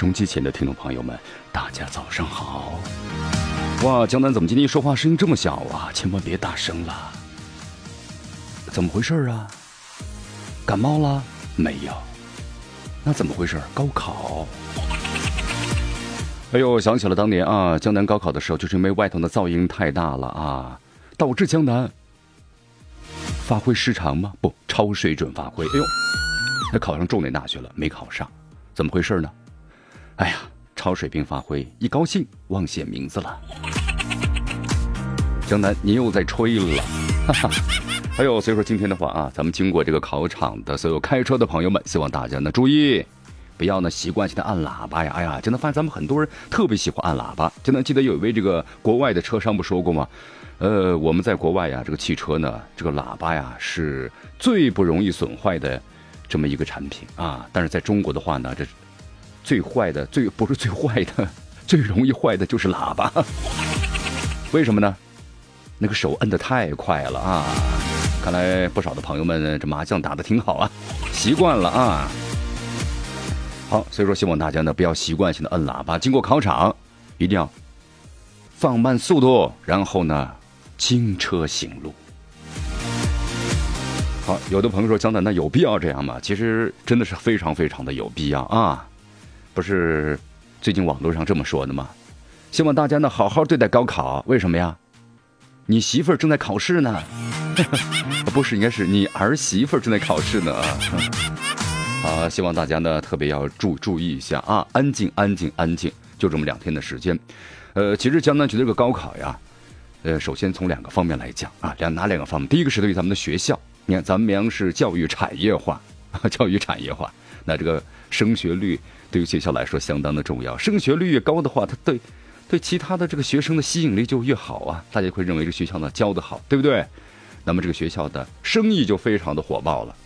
收机前的听众朋友们，大家早上好！哇，江南怎么今天说话声音这么小啊？千万别大声了！怎么回事啊？感冒了没有？那怎么回事？高考？哎呦，想起了当年啊，江南高考的时候，就是因为外头的噪音太大了啊，导致江南发挥失常吗？不，超水准发挥。哎呦，他考上重点大学了，没考上，怎么回事呢？哎呀，超水平发挥，一高兴忘写名字了。江南，你又在吹了，哈哈。还有，所以说今天的话啊，咱们经过这个考场的所有开车的朋友们，希望大家呢注意，不要呢习惯性的按喇叭呀。哎呀，真的发现咱们很多人特别喜欢按喇叭。就能记得有一位这个国外的车商不说过吗？呃，我们在国外呀，这个汽车呢，这个喇叭呀是最不容易损坏的这么一个产品啊。但是在中国的话呢，这。最坏的，最不是最坏的，最容易坏的就是喇叭。为什么呢？那个手摁的太快了啊！看来不少的朋友们这麻将打的挺好啊，习惯了啊。好，所以说希望大家呢不要习惯性的摁喇叭，经过考场一定要放慢速度，然后呢轻车行路。好，有的朋友说江南，那有必要这样吗？其实真的是非常非常的有必要啊。不是最近网络上这么说的吗？希望大家呢好好对待高考。为什么呀？你媳妇儿正在考试呢。不是，应该是你儿媳妇儿正在考试呢。啊，希望大家呢特别要注注意一下啊，安静，安静，安静。就这么两天的时间。呃，其实江南区这个高考呀，呃，首先从两个方面来讲啊，两哪两个方面？第一个是对于咱们的学校，你看咱们绵阳市教育产业化，教育产业化，那这个升学率。对于学校来说相当的重要，升学率越高的话，它对对其他的这个学生的吸引力就越好啊！大家会认为这学校呢教的好，对不对？那么这个学校的生意就非常的火爆了，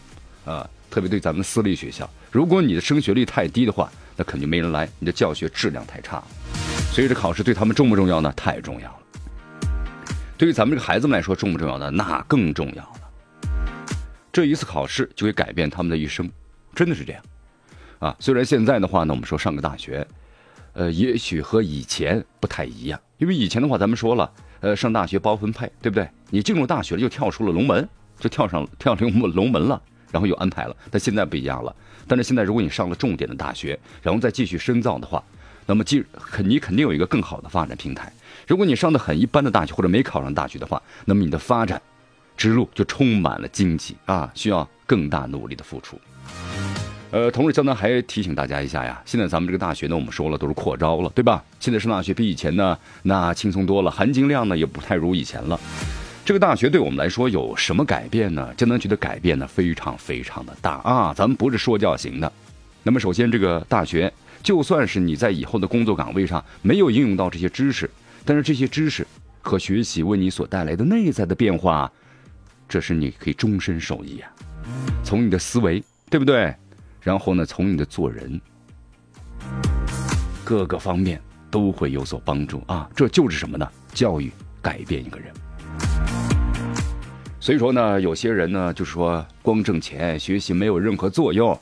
啊，特别对咱们私立学校，如果你的升学率太低的话，那肯定没人来，你的教学质量太差。所以这考试对他们重不重要呢？太重要了。对于咱们这个孩子们来说，重不重要呢？那更重要了。这一次考试就会改变他们的一生，真的是这样。啊，虽然现在的话呢，我们说上个大学，呃，也许和以前不太一样，因为以前的话，咱们说了，呃，上大学包分配，对不对？你进入大学了，就跳出了龙门，就跳上跳龙门龙门了，然后有安排了。但现在不一样了，但是现在如果你上了重点的大学，然后再继续深造的话，那么既肯你肯定有一个更好的发展平台。如果你上的很一般的大学或者没考上大学的话，那么你的发展之路就充满了荆棘啊，需要更大努力的付出。呃，同时江南还提醒大家一下呀，现在咱们这个大学呢，我们说了都是扩招了，对吧？现在上大学比以前呢那轻松多了，含金量呢也不太如以前了。这个大学对我们来说有什么改变呢？江南觉得改变呢非常非常的大啊！咱们不是说教型的。那么首先，这个大学就算是你在以后的工作岗位上没有应用到这些知识，但是这些知识和学习为你所带来的内在的变化，这是你可以终身受益啊！从你的思维，对不对？然后呢，从你的做人各个方面都会有所帮助啊！这就是什么呢？教育改变一个人。所以说呢，有些人呢就是说光挣钱学习没有任何作用。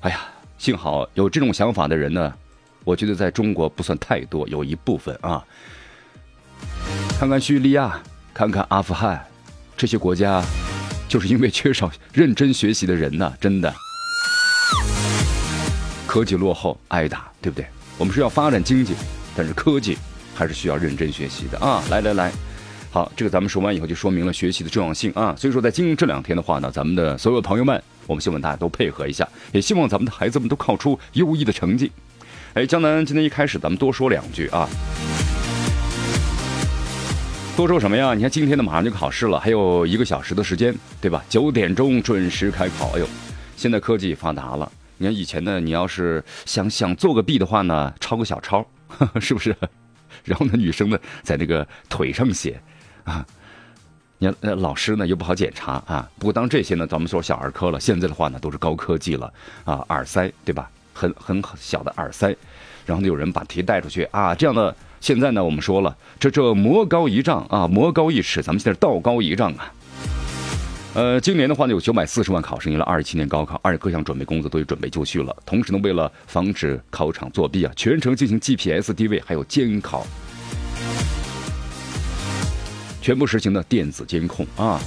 哎呀，幸好有这种想法的人呢，我觉得在中国不算太多，有一部分啊。看看叙利亚，看看阿富汗，这些国家就是因为缺少认真学习的人呢，真的。科技落后挨打，对不对？我们是要发展经济，但是科技还是需要认真学习的啊！来来来，好，这个咱们说完以后，就说明了学习的重要性啊！所以说，在今这两天的话呢，咱们的所有朋友们，我们希望大家都配合一下，也希望咱们的孩子们都考出优异的成绩。哎，江南今天一开始，咱们多说两句啊。多说什么呀？你看今天呢，马上就考试了，还有一个小时的时间，对吧？九点钟准时开考。哎呦，现在科技发达了，你看以前呢，你要是想想做个弊的话呢，抄个小抄，是不是？然后呢，女生呢，在那个腿上写啊，你看呃，老师呢又不好检查啊。不过当这些呢，咱们说小儿科了，现在的话呢，都是高科技了啊，耳塞对吧？很很小的耳塞，然后呢，有人把题带出去啊，这样的。现在呢，我们说了，这这魔高一丈啊，魔高一尺，咱们现在道高一丈啊。呃，今年的话呢，有九百四十万考生，迎来二十七年高考，而且各项准备工作都已准备就绪了。同时呢，为了防止考场作弊啊，全程进行 GPS 定位，还有监考，全部实行的电子监控啊。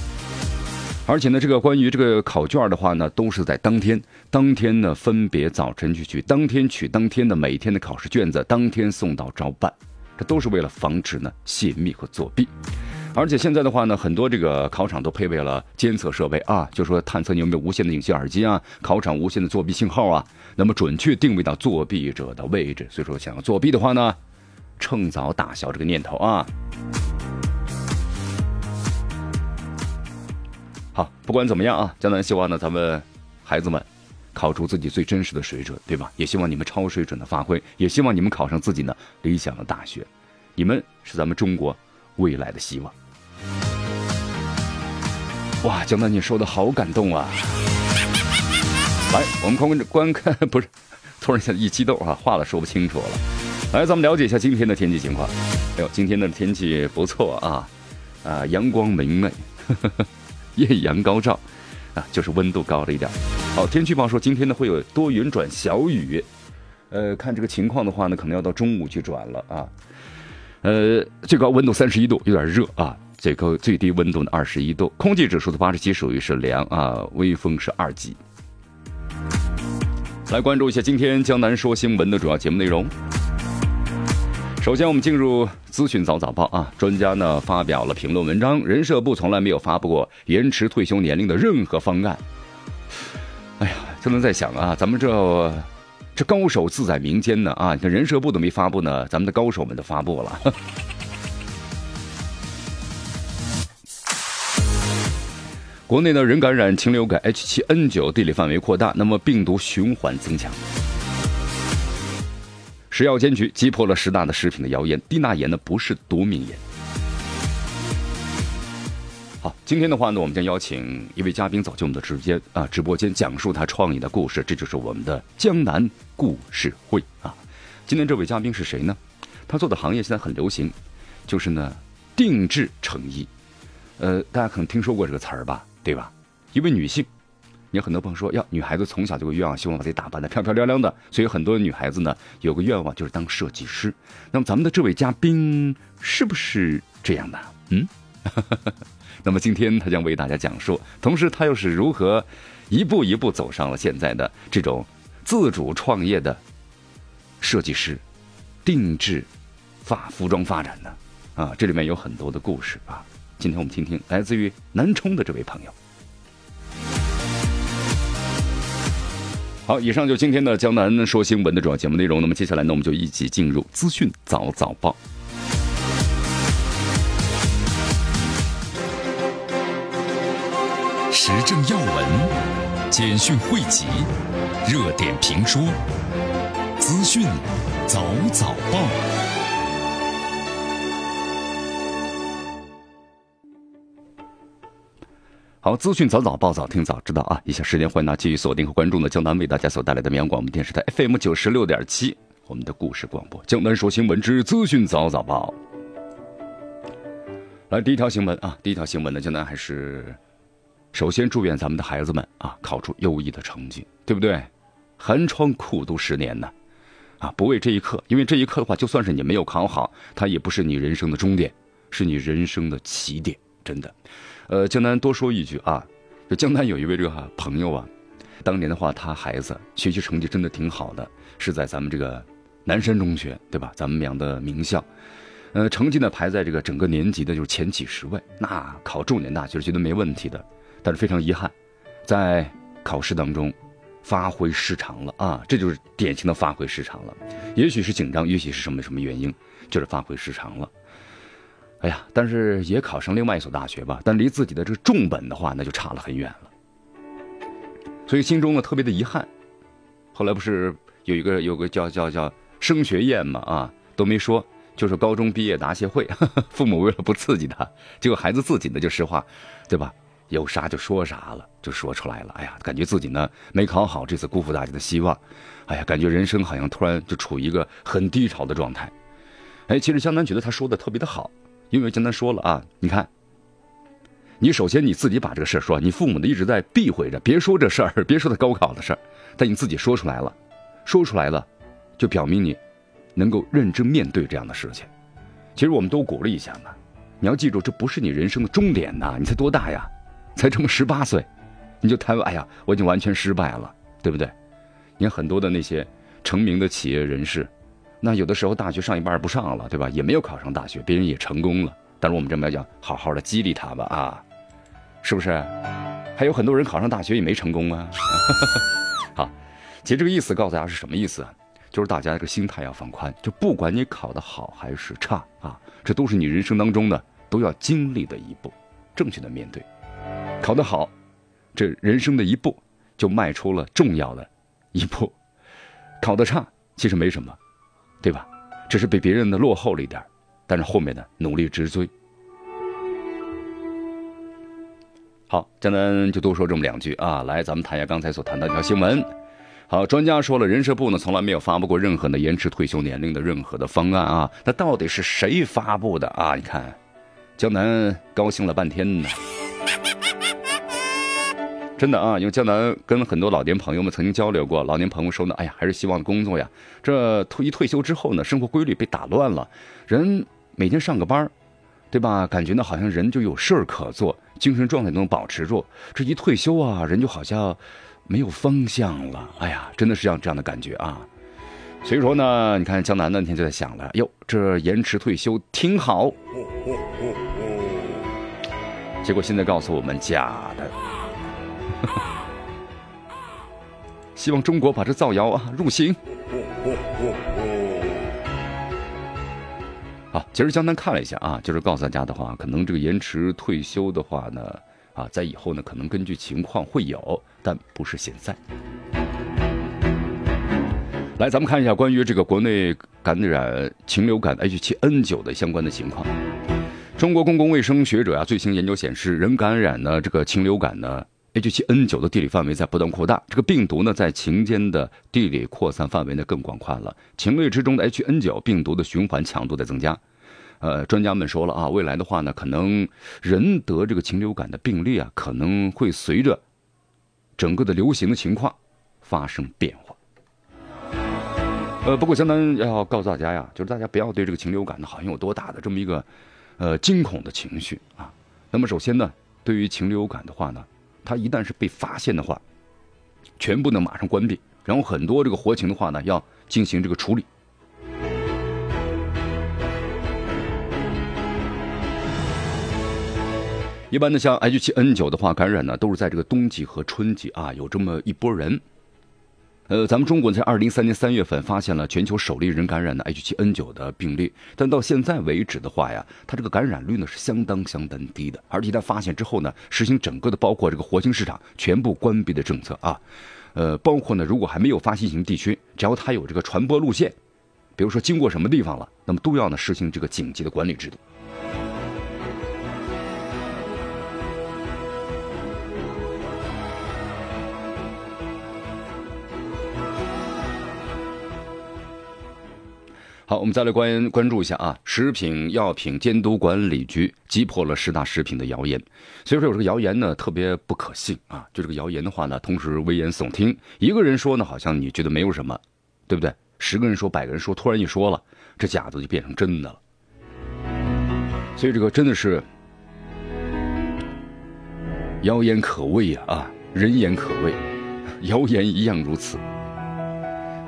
而且呢，这个关于这个考卷的话呢，都是在当天，当天呢分别早晨去取，当天取当天的每天的考试卷子，当天送到招办。这都是为了防止呢泄密和作弊，而且现在的话呢，很多这个考场都配备了监测设备啊，就说探测你有没有无线的隐形耳机啊，考场无线的作弊信号啊，那么准确定位到作弊者的位置。所以说，想要作弊的话呢，趁早打消这个念头啊。好，不管怎么样啊，江南希望呢，咱们孩子们。考出自己最真实的水准，对吧？也希望你们超水准的发挥，也希望你们考上自己呢理想的大学。你们是咱们中国未来的希望。哇，江南，你说的好感动啊！来，我们观观看，不是，突然间一激动啊，话都说不清楚了。来，咱们了解一下今天的天气情况。哎呦，今天的天气不错啊，啊，阳光明媚，艳阳高照。啊，就是温度高了一点。好，天气预报说今天呢会有多云转小雨，呃，看这个情况的话呢，可能要到中午去转了啊。呃，最高温度三十一度，有点热啊。最高最低温度呢二十一度，空气指数的八十七属于是凉啊，微风是二级。来关注一下今天江南说新闻的主要节目内容。首先，我们进入资讯早早报啊！专家呢发表了评论文章，人社部从来没有发布过延迟退休年龄的任何方案。哎呀，就能在想啊，咱们这这高手自在民间呢啊！你看人社部都没发布呢，咱们的高手们都发布了。国内呢人感染禽流感 H7N9 地理范围扩大，那么病毒循环增强。食药监局击破了十大的食品的谣言，低钠盐呢不是毒命盐。好，今天的话呢，我们将邀请一位嘉宾走进我们的直播间啊，直播间讲述他创意的故事，这就是我们的江南故事会啊。今天这位嘉宾是谁呢？他做的行业现在很流行，就是呢定制成衣。呃，大家可能听说过这个词儿吧，对吧？一位女性。有很多朋友说，要女孩子从小就有愿望，希望把自己打扮的漂漂亮亮的，所以很多女孩子呢有个愿望就是当设计师。那么咱们的这位嘉宾是不是这样的？嗯，那么今天他将为大家讲述，同时他又是如何一步一步走上了现在的这种自主创业的设计师、定制发服装发展呢？啊，这里面有很多的故事啊。今天我们听听来自于南充的这位朋友。好，以上就今天的江南说新闻的主要节目内容。那么接下来呢，我们就一起进入资讯早早报，时政要闻、简讯汇集、热点评说、资讯早早报。好，资讯早早报，早听早知道啊！以下时间，欢迎大家继续锁定和关注呢，江南为大家所带来的绵阳广播电视台 FM 九十六点七，我们的故事广播，江南说新闻之资讯早早报。来，第一条新闻啊，第一条新闻呢，江南还是首先祝愿咱们的孩子们啊，考出优异的成绩，对不对？寒窗苦读十年呢，啊，不为这一刻，因为这一刻的话，就算是你没有考好，它也不是你人生的终点，是你人生的起点，真的。呃，江南多说一句啊，就江南有一位这个朋友啊，当年的话，他孩子学习成绩真的挺好的，是在咱们这个南山中学，对吧？咱们绵阳的名校，呃，成绩呢排在这个整个年级的就是前几十位，那考重点大学是绝对没问题的。但是非常遗憾，在考试当中发挥失常了啊，这就是典型的发挥失常了。也许是紧张，也许是什么什么原因，就是发挥失常了。哎呀，但是也考上另外一所大学吧，但离自己的这个重本的话，那就差了很远了。所以心中呢特别的遗憾。后来不是有一个有个叫叫叫升学宴嘛啊，都没说，就是高中毕业答谢会。父母为了不刺激他，结果孩子自己呢就实话，对吧？有啥就说啥了，就说出来了。哎呀，感觉自己呢没考好，这次辜负大家的希望。哎呀，感觉人生好像突然就处于一个很低潮的状态。哎，其实江南觉得他说的特别的好，因为江南说了啊，你看，你首先你自己把这个事儿说，你父母呢一直在避讳着，别说这事儿，别说他高考的事儿，但你自己说出来了，说出来了，就表明你能够认真面对这样的事情。其实我们都鼓励一下嘛，你要记住，这不是你人生的终点呐，你才多大呀？才这么十八岁，你就谈，哎呀，我已经完全失败了，对不对？你看很多的那些成名的企业人士，那有的时候大学上一半不上了，对吧？也没有考上大学，别人也成功了。但是我们这么来讲，好好的激励他吧，啊，是不是？还有很多人考上大学也没成功啊。好，其实这个意思告诉大家是什么意思啊？就是大家这个心态要放宽，就不管你考得好还是差啊，这都是你人生当中的都要经历的一步，正确的面对。考得好，这人生的一步就迈出了重要的一步；考得差，其实没什么，对吧？只是比别人的落后了一点但是后面的努力直追。好，江南就多说这么两句啊。来，咱们谈一下刚才所谈到一条新闻。好，专家说了，人社部呢从来没有发布过任何的延迟退休年龄的任何的方案啊。那到底是谁发布的啊？你看，江南高兴了半天呢。真的啊，因为江南跟很多老年朋友们曾经交流过，老年朋友说呢，哎呀，还是希望工作呀。这退一退休之后呢，生活规律被打乱了，人每天上个班对吧？感觉呢好像人就有事儿可做，精神状态都能保持住。这一退休啊，人就好像没有方向了。哎呀，真的是这样这样的感觉啊。所以说呢，你看江南那天就在想了，哟，这延迟退休挺好。结果现在告诉我们假。希望中国把这造谣啊入刑。好，其实江南看了一下啊，就是告诉大家的话，可能这个延迟退休的话呢，啊，在以后呢，可能根据情况会有，但不是现在。来，咱们看一下关于这个国内感染禽流感 H7N9 的相关的情况。中国公共卫生学者啊，最新研究显示，人感染呢这个禽流感呢。H7N9 的地理范围在不断扩大，这个病毒呢在禽间的地理扩散范围呢更广泛了。禽类之中的 H9 病毒的循环强度在增加，呃，专家们说了啊，未来的话呢，可能人得这个禽流感的病例啊，可能会随着整个的流行的情况发生变化。呃，不过相当要告诉大家呀，就是大家不要对这个禽流感呢好像有多大的这么一个呃惊恐的情绪啊。那么首先呢，对于禽流感的话呢。它一旦是被发现的话，全部呢马上关闭，然后很多这个活禽的话呢要进行这个处理。一般的像 H7N9 的话感染呢，都是在这个冬季和春季啊有这么一波人。呃，咱们中国在二零三年三月份发现了全球首例人感染的 H7N9 的病例，但到现在为止的话呀，它这个感染率呢是相当相当低的。而且在发现之后呢，实行整个的包括这个活禽市场全部关闭的政策啊，呃，包括呢如果还没有发现型地区，只要它有这个传播路线，比如说经过什么地方了，那么都要呢实行这个紧急的管理制度。好，我们再来关关注一下啊，食品药品监督管理局击破了十大食品的谣言。所以说有这个谣言呢，特别不可信啊。就这个谣言的话呢，同时危言耸听。一个人说呢，好像你觉得没有什么，对不对？十个人说，百个人说，突然一说了，这假的就变成真的了。所以这个真的是谣言可畏呀啊，人言可畏，谣言一样如此。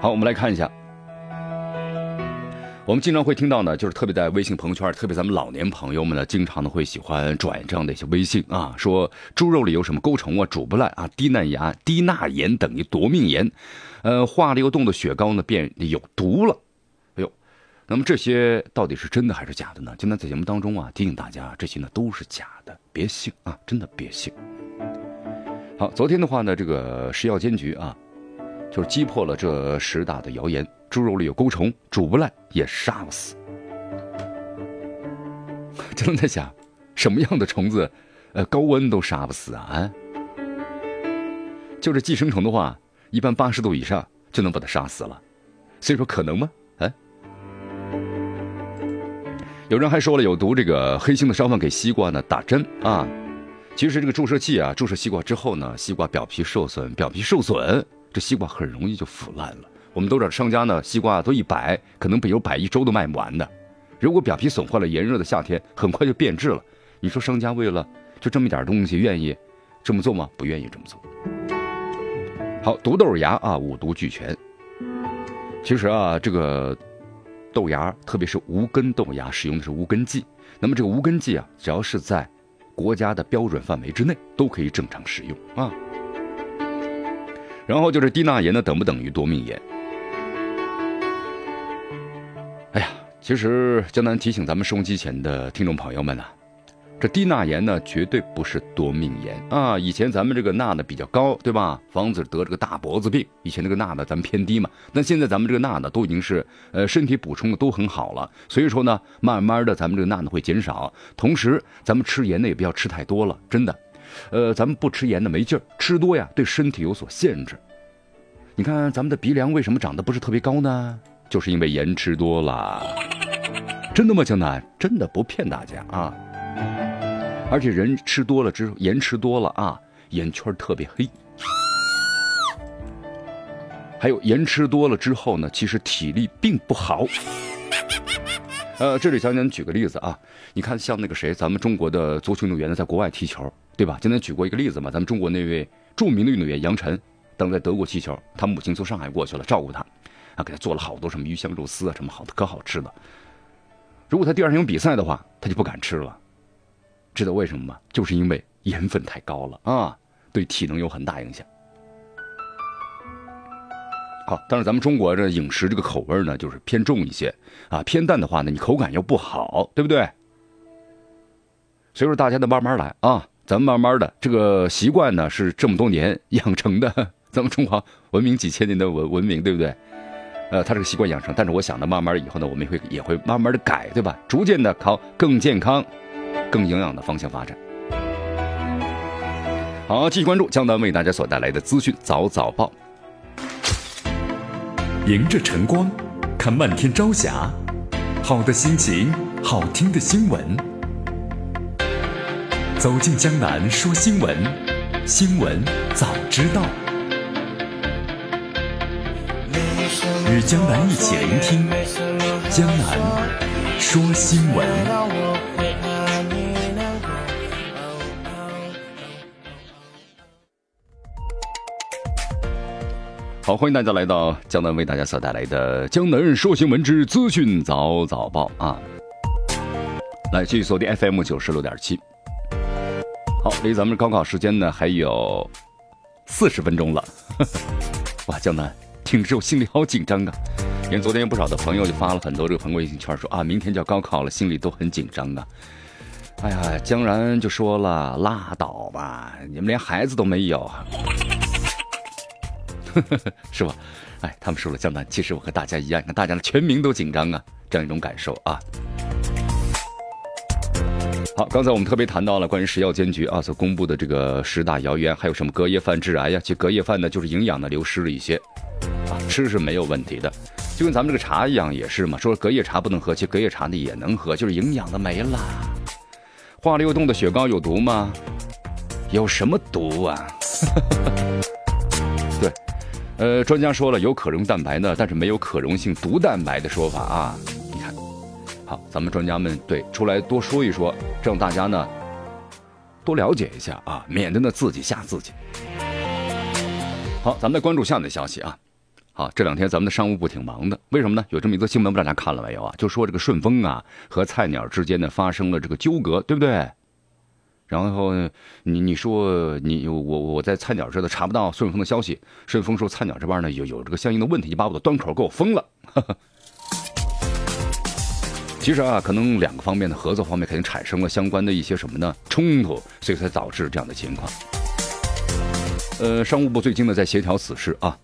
好，我们来看一下。我们经常会听到呢，就是特别在微信朋友圈，特别咱们老年朋友们呢，经常的会喜欢转这样的一些微信啊，说猪肉里有什么钩虫啊，煮不烂啊，低钠盐低钠盐等于夺命盐，呃，化了又冻的雪糕呢变有毒了，哎呦，那么这些到底是真的还是假的呢？今天在节目当中啊，提醒大家，这些呢都是假的，别信啊，真的别信。好，昨天的话呢，这个食药监局啊，就是击破了这十大的谣言：猪肉里有钩虫，煮不烂也杀不死。真的在想，什么样的虫子，呃，高温都杀不死啊？就这寄生虫的话，一般八十度以上就能把它杀死了。所以说，可能吗？哎，有人还说了，有毒这个黑心的商贩给西瓜呢打针啊。其实这个注射器啊，注射西瓜之后呢，西瓜表皮受损，表皮受损，这西瓜很容易就腐烂了。我们都知道，商家呢，西瓜都一摆，可能比有摆一周都卖不完的。如果表皮损坏了，炎热的夏天很快就变质了。你说商家为了就这么一点东西，愿意这么做吗？不愿意这么做。好，毒豆芽啊，五毒俱全。其实啊，这个豆芽，特别是无根豆芽，使用的是无根剂。那么这个无根剂啊，只要是在国家的标准范围之内，都可以正常使用啊。然后就是低钠盐呢，等不等于多命盐？哎呀。其实，江南提醒咱们收音机前的听众朋友们呢，这低钠盐呢，绝对不是夺命盐啊！以前咱们这个钠呢比较高，对吧？防止得这个大脖子病。以前那个钠呢，咱们偏低嘛。但现在咱们这个钠呢，都已经是呃身体补充的都很好了。所以说呢，慢慢的咱们这个钠呢会减少。同时，咱们吃盐呢也不要吃太多了，真的。呃，咱们不吃盐的没劲儿，吃多呀对身体有所限制。你看咱们的鼻梁为什么长得不是特别高呢？就是因为盐吃多了，真的吗？江南真的不骗大家啊！而且人吃多了之后，盐吃多了啊，眼圈特别黑。还有盐吃多了之后呢，其实体力并不好。呃，这里江南举个例子啊，你看像那个谁，咱们中国的足球运动员呢，在国外踢球，对吧？今天举过一个例子嘛，咱们中国那位著名的运动员杨晨，当时在德国踢球，他母亲从上海过去了，照顾他。啊，给他做了好多什么鱼香肉丝啊，什么好的可好吃的。如果他第二天有比赛的话，他就不敢吃了。知道为什么吗？就是因为盐分太高了啊，对体能有很大影响。好，但是咱们中国这饮食这个口味呢，就是偏重一些啊，偏淡的话呢，你口感又不好，对不对？所以说大家得慢慢来啊，咱们慢慢的这个习惯呢，是这么多年养成的，咱们中华文明几千年的文文明，对不对？呃，他这个习惯养成，但是我想呢，慢慢以后呢，我们也会也会慢慢的改，对吧？逐渐的靠更健康、更营养的方向发展。好，继续关注江南为大家所带来的资讯早早报。迎着晨光，看漫天朝霞，好的心情，好听的新闻。走进江南说新闻，新闻早知道。与江南一起聆听江南说新闻。好，欢迎大家来到江南为大家所带来的江南说新闻之资讯早早报啊！来继续锁定 FM 九十六点七。好，离咱们高考时间呢还有四十分钟了，哇，江南。听着我心里好紧张啊！因为昨天有不少的朋友就发了很多这个朋友微信圈，说啊，明天就要高考了，心里都很紧张啊。哎呀，江然就说了，拉倒吧，你们连孩子都没有，是吧？哎，他们说了，江南，其实我和大家一样，你看大家的全民都紧张啊，这样一种感受啊。好，刚才我们特别谈到了关于食药监局啊所公布的这个十大谣言，还有什么隔夜饭致癌呀？其实隔夜饭呢，就是营养呢流失了一些。啊，吃是没有问题的，就跟咱们这个茶一样，也是嘛。说隔夜茶不能喝，其实隔夜茶呢也能喝，就是营养的没了。化了又冻的雪糕有毒吗？有什么毒啊？对，呃，专家说了，有可溶蛋白呢，但是没有可溶性毒蛋白的说法啊。好，咱们专家们对出来多说一说，让大家呢多了解一下啊，免得呢自己吓自己。好，咱们再关注下面的消息啊。好，这两天咱们的商务部挺忙的，为什么呢？有这么一则新闻，不知道大家看了没有啊？就说这个顺丰啊和菜鸟之间呢发生了这个纠葛，对不对？然后你你说你我我在菜鸟这都查不到顺丰的消息，顺丰说菜鸟这边呢有有这个相应的问题，就把我的端口给我封了。其实啊，可能两个方面的合作方面肯定产生了相关的一些什么呢冲突，所以才导致这样的情况。呃，商务部最近呢在协调此事啊，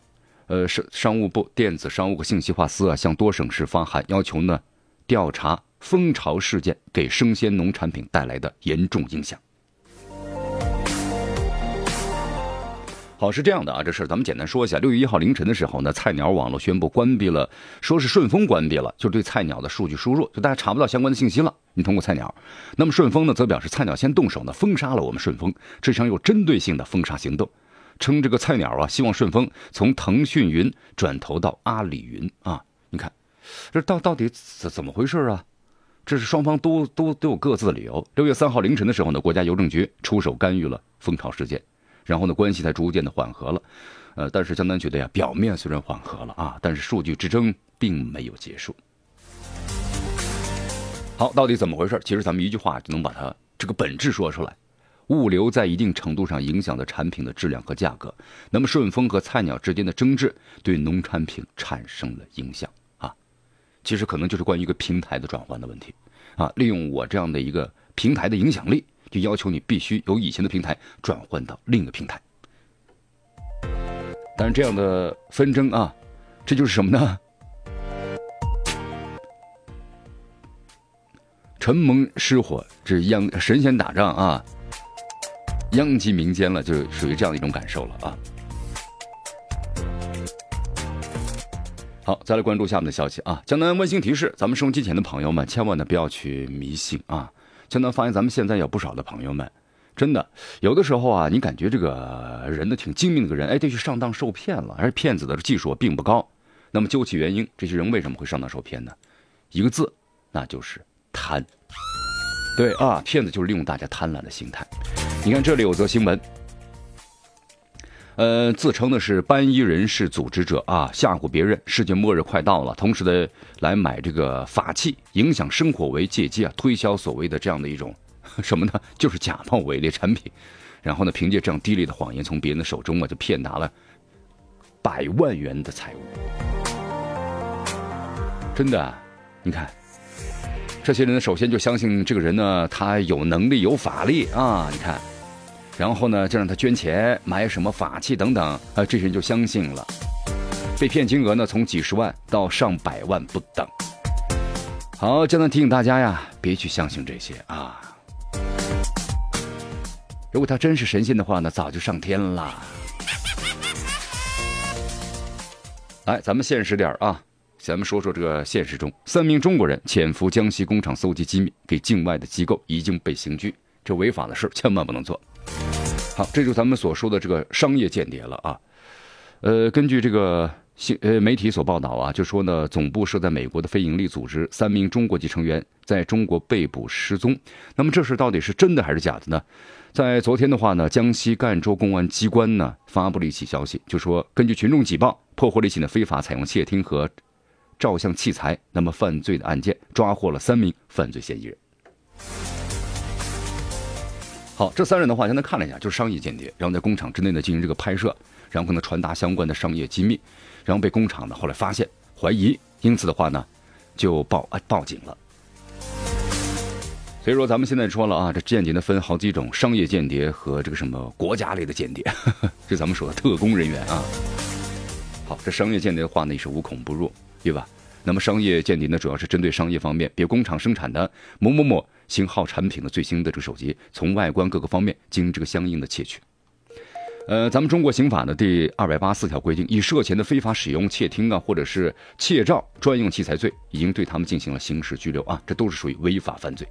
呃，商商务部电子商务和信息化司啊向多省市发函，要求呢调查蜂巢事件给生鲜农产品带来的严重影响。好，是这样的啊，这事咱们简单说一下。六月一号凌晨的时候呢，菜鸟网络宣布关闭了，说是顺丰关闭了，就对菜鸟的数据输入，就大家查不到相关的信息了。你通过菜鸟，那么顺丰呢，则表示菜鸟先动手呢，封杀了我们顺丰，这场有针对性的封杀行动，称这个菜鸟啊，希望顺丰从腾讯云转投到阿里云啊。你看，这到到底怎怎么回事啊？这是双方都都都有各自的理由。六月三号凌晨的时候呢，国家邮政局出手干预了蜂巢事件。然后呢，关系才逐渐的缓和了，呃，但是江南觉得呀，表面虽然缓和了啊，但是数据之争并没有结束。好，到底怎么回事？其实咱们一句话就能把它这个本质说出来：物流在一定程度上影响了产品的质量和价格。那么顺丰和菜鸟之间的争执对农产品产生了影响啊，其实可能就是关于一个平台的转换的问题啊，利用我这样的一个平台的影响力。就要求你必须由以前的平台转换到另一个平台，但是这样的纷争啊，这就是什么呢？承蒙失火，这是央神仙打仗啊，殃及民间了，就属于这样的一种感受了啊。好，再来关注下面的消息啊！江南温馨提示，咱们收音机前的朋友们，千万呢不要去迷信啊。现在发现，咱们现在有不少的朋友们，真的有的时候啊，你感觉这个人呢挺精明的个人，哎，就去上当受骗了，而骗子的技术并不高。那么究其原因，这些人为什么会上当受骗呢？一个字，那就是贪。对啊，骗子就是利用大家贪婪的心态。你看这里有则新闻。呃，自称的是班衣人士组织者啊，吓唬别人，世界末日快到了，同时的来买这个法器，影响生活为借机啊，推销所谓的这样的一种什么呢？就是假冒伪劣产品，然后呢，凭借这样低劣的谎言，从别人的手中啊，就骗拿了百万元的财物。真的，你看，这些人呢，首先就相信这个人呢，他有能力、有法力啊，你看。然后呢，就让他捐钱买什么法器等等，啊，这些人就相信了，被骗金额呢从几十万到上百万不等。好，江南提醒大家呀，别去相信这些啊。如果他真是神仙的话呢，早就上天了。来，咱们现实点啊，咱们说说这个现实中，三名中国人潜伏江西工厂搜集机密，给境外的机构已经被刑拘，这违法的事千万不能做。好，这就是咱们所说的这个商业间谍了啊。呃，根据这个新呃媒体所报道啊，就说呢，总部设在美国的非营利组织三名中国籍成员在中国被捕失踪。那么这事到底是真的还是假的呢？在昨天的话呢，江西赣州公安机关呢发布了一起消息，就说根据群众举报，破获了一起呢非法采用窃听和照相器材那么犯罪的案件，抓获了三名犯罪嫌疑人。好，这三人的话，现在看了一下，就是商业间谍，然后在工厂之内呢进行这个拍摄，然后可能传达相关的商业机密，然后被工厂呢后来发现怀疑，因此的话呢就报啊报警了。所以说咱们现在说了啊，这间谍呢分好几种，商业间谍和这个什么国家类的间谍，这咱们说的特工人员啊。好，这商业间谍的话呢也是无孔不入，对吧？那么商业间谍呢主要是针对商业方面，比如工厂生产的某某某。型号产品的最新的这个手机，从外观各个方面进行这个相应的窃取。呃，咱们中国刑法的第二百八十四条规定，以涉嫌的非法使用窃听啊，或者是窃照专用器材罪，已经对他们进行了刑事拘留啊，这都是属于违法犯罪。